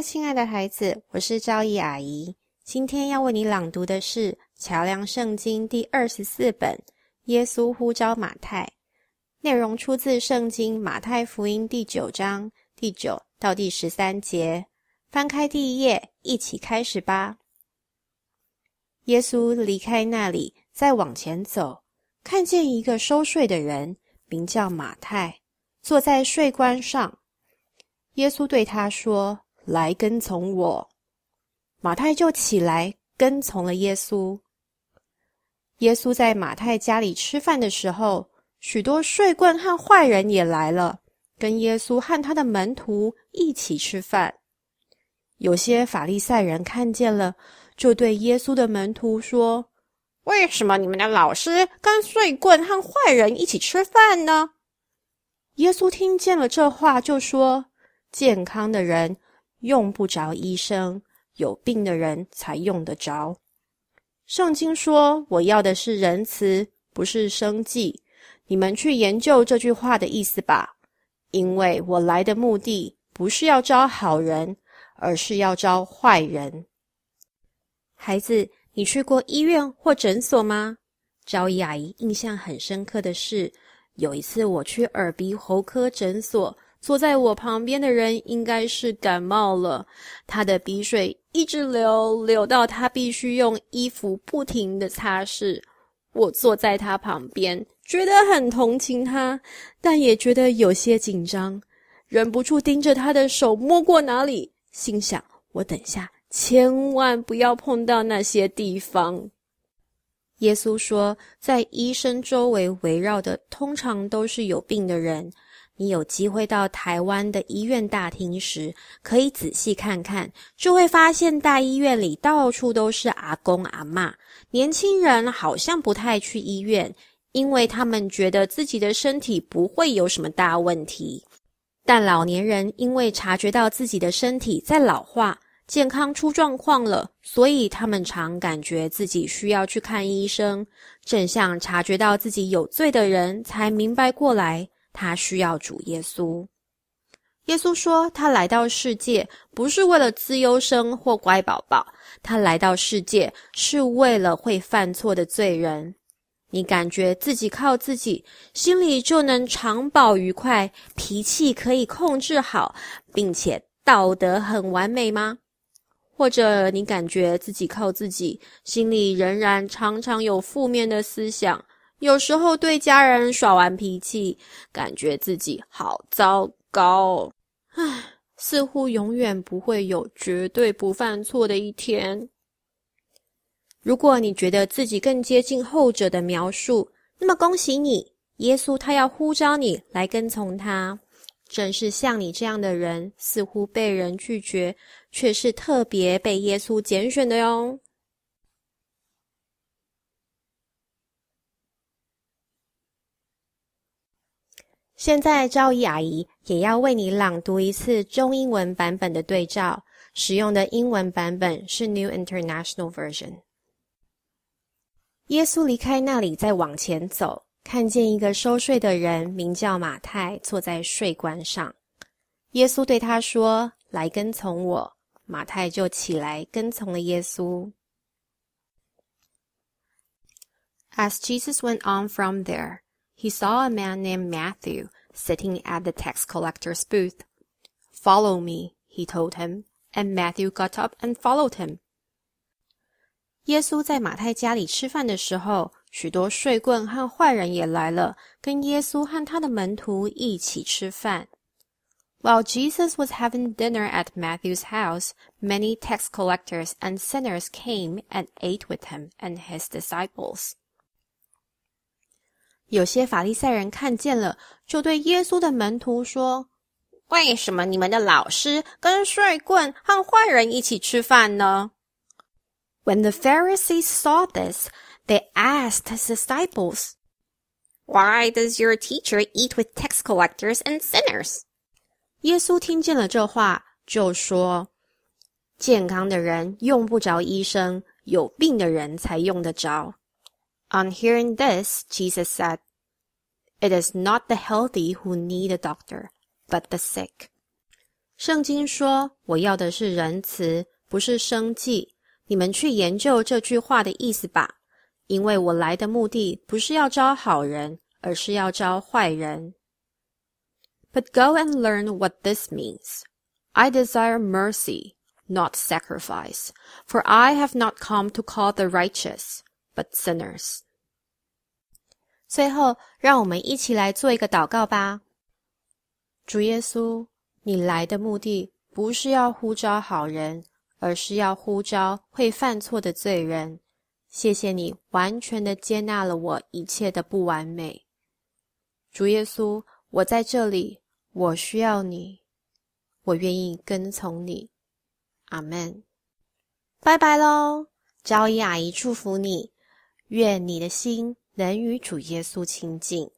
亲爱的孩子，我是赵毅阿姨。今天要为你朗读的是《桥梁圣经》第二十四本《耶稣呼召马太》，内容出自《圣经·马太福音》第九章第九到第十三节。翻开第一页，一起开始吧。耶稣离开那里，再往前走，看见一个收税的人，名叫马太，坐在税关上。耶稣对他说：“来跟从我。”马太就起来跟从了耶稣。耶稣在马太家里吃饭的时候，许多税棍和坏人也来了，跟耶稣和他的门徒一起吃饭。有些法利赛人看见了，就对耶稣的门徒说：“为什么你们的老师跟税棍和坏人一起吃饭呢？”耶稣听见了这话，就说。健康的人用不着医生，有病的人才用得着。圣经说：“我要的是仁慈，不是生计。”你们去研究这句话的意思吧。因为我来的目的不是要招好人，而是要招坏人。孩子，你去过医院或诊所吗？赵姨阿姨印象很深刻的是，有一次我去耳鼻喉科诊所。坐在我旁边的人应该是感冒了，他的鼻水一直流，流到他必须用衣服不停的擦拭。我坐在他旁边，觉得很同情他，但也觉得有些紧张，忍不住盯着他的手摸过哪里，心想：我等下千万不要碰到那些地方。耶稣说，在医生周围围绕的通常都是有病的人。你有机会到台湾的医院大厅时，可以仔细看看，就会发现大医院里到处都是阿公阿妈。年轻人好像不太去医院，因为他们觉得自己的身体不会有什么大问题。但老年人因为察觉到自己的身体在老化，健康出状况了，所以他们常感觉自己需要去看医生。正像察觉到自己有罪的人，才明白过来。他需要主耶稣。耶稣说：“他来到世界不是为了自优生或乖宝宝，他来到世界是为了会犯错的罪人。你感觉自己靠自己，心里就能长保愉快，脾气可以控制好，并且道德很完美吗？或者你感觉自己靠自己，心里仍然常常有负面的思想？”有时候对家人耍完脾气，感觉自己好糟糕，唉，似乎永远不会有绝对不犯错的一天。如果你觉得自己更接近后者的描述，那么恭喜你，耶稣他要呼召你来跟从他。正是像你这样的人，似乎被人拒绝，却是特别被耶稣拣选的哟。现在，赵毅阿姨也要为你朗读一次中英文版本的对照，使用的英文版本是 New International Version。耶稣离开那里，再往前走，看见一个收税的人，名叫马太，坐在税关上。耶稣对他说：“来跟从我。”马太就起来跟从了耶稣。As Jesus went on from there. he saw a man named Matthew sitting at the tax collector's booth. Follow me, he told him, and Matthew got up and followed him. 耶稣在马太家里吃饭的时候，许多税棍和坏人也来了，跟耶稣和他的门徒一起吃饭。While Jesus was having dinner at Matthew's house, many tax collectors and sinners came and ate with him and his disciples. 有些法利赛人看见了，就对耶稣的门徒说：“为什么你们的老师跟税棍和坏人一起吃饭呢？” When the Pharisees saw this, they asked his disciples, "Why does your teacher eat with tax collectors and sinners?" 耶稣听见了这话，就说：“健康的人用不着医生，有病的人才用得着。” On hearing this, Jesus said, It is not the healthy who need a doctor, but the sick. 圣经说：“我要的是仁慈，不是生计。” 你们去研究这句话的意思吧，因为我来的目的不是要招好人，而是要招坏人。But go and learn what this means. I desire mercy, not sacrifice, for I have not come to call the righteous, but sinners. 最后，让我们一起来做一个祷告吧。主耶稣。你来的目的不是要呼召好人，而是要呼召会犯错的罪人。谢谢你完全的接纳了我一切的不完美，主耶稣，我在这里，我需要你，我愿意跟从你。阿门。拜拜喽，招姨阿姨祝福你，愿你的心能与主耶稣亲近。